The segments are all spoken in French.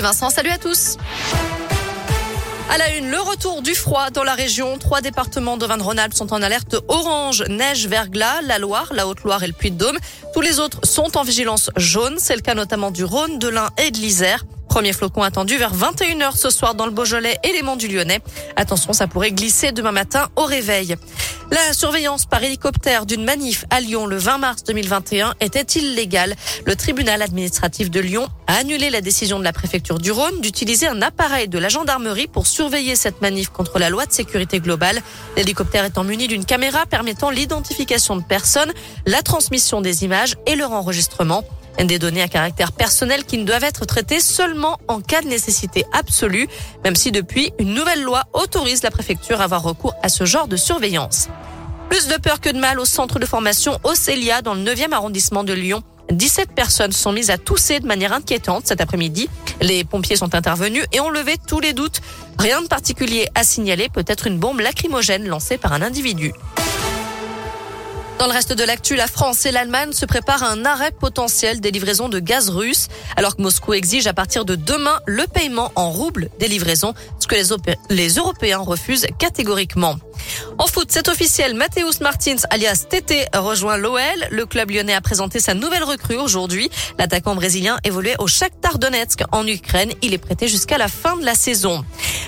Vincent, salut à tous. À la une, le retour du froid dans la région. Trois départements d'Auvergne-Rhône-Alpes sont en alerte orange, neige, verglas, la Loire, la Haute-Loire et le Puy-de-Dôme. Tous les autres sont en vigilance jaune. C'est le cas notamment du Rhône, de l'Ain et de l'Isère. Premier flocon attendu vers 21h ce soir dans le Beaujolais et les monts du Lyonnais. Attention, ça pourrait glisser demain matin au réveil. La surveillance par hélicoptère d'une manif à Lyon le 20 mars 2021 était illégale. Le tribunal administratif de Lyon a annulé la décision de la préfecture du Rhône d'utiliser un appareil de la gendarmerie pour surveiller cette manif contre la loi de sécurité globale. L'hélicoptère étant muni d'une caméra permettant l'identification de personnes, la transmission des images et leur enregistrement. Des données à caractère personnel qui ne doivent être traitées seulement en cas de nécessité absolue, même si depuis, une nouvelle loi autorise la préfecture à avoir recours à ce genre de surveillance. Plus de peur que de mal au centre de formation Océlia dans le 9e arrondissement de Lyon. 17 personnes sont mises à tousser de manière inquiétante cet après-midi. Les pompiers sont intervenus et ont levé tous les doutes. Rien de particulier à signaler, peut-être une bombe lacrymogène lancée par un individu. Dans le reste de l'actu, la France et l'Allemagne se préparent à un arrêt potentiel des livraisons de gaz russe, alors que Moscou exige à partir de demain le paiement en roubles des livraisons, ce que les, Européens refusent catégoriquement. En foot, c'est officiel. Mathéus Martins, alias Tété, rejoint l'OL. Le club lyonnais a présenté sa nouvelle recrue aujourd'hui. L'attaquant brésilien évoluait au Shakhtar Donetsk en Ukraine. Il est prêté jusqu'à la fin de la saison.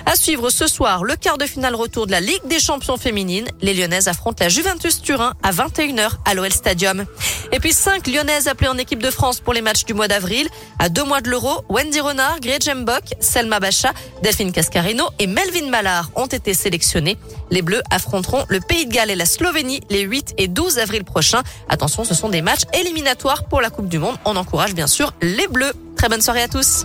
À suivre ce soir, le quart de finale retour de la Ligue des champions féminines. Les Lyonnaises affrontent la Juventus Turin à 21h à l'OL Stadium. Et puis cinq Lyonnaises appelées en équipe de France pour les matchs du mois d'avril. À deux mois de l'Euro, Wendy Renard, Gretchen Bock, Selma Bacha, Delphine Cascarino et Melvin Mallard ont été sélectionnés. Les Bleus affronteront le Pays de Galles et la Slovénie les 8 et 12 avril prochains. Attention, ce sont des matchs éliminatoires pour la Coupe du Monde. On encourage bien sûr les Bleus. Très bonne soirée à tous.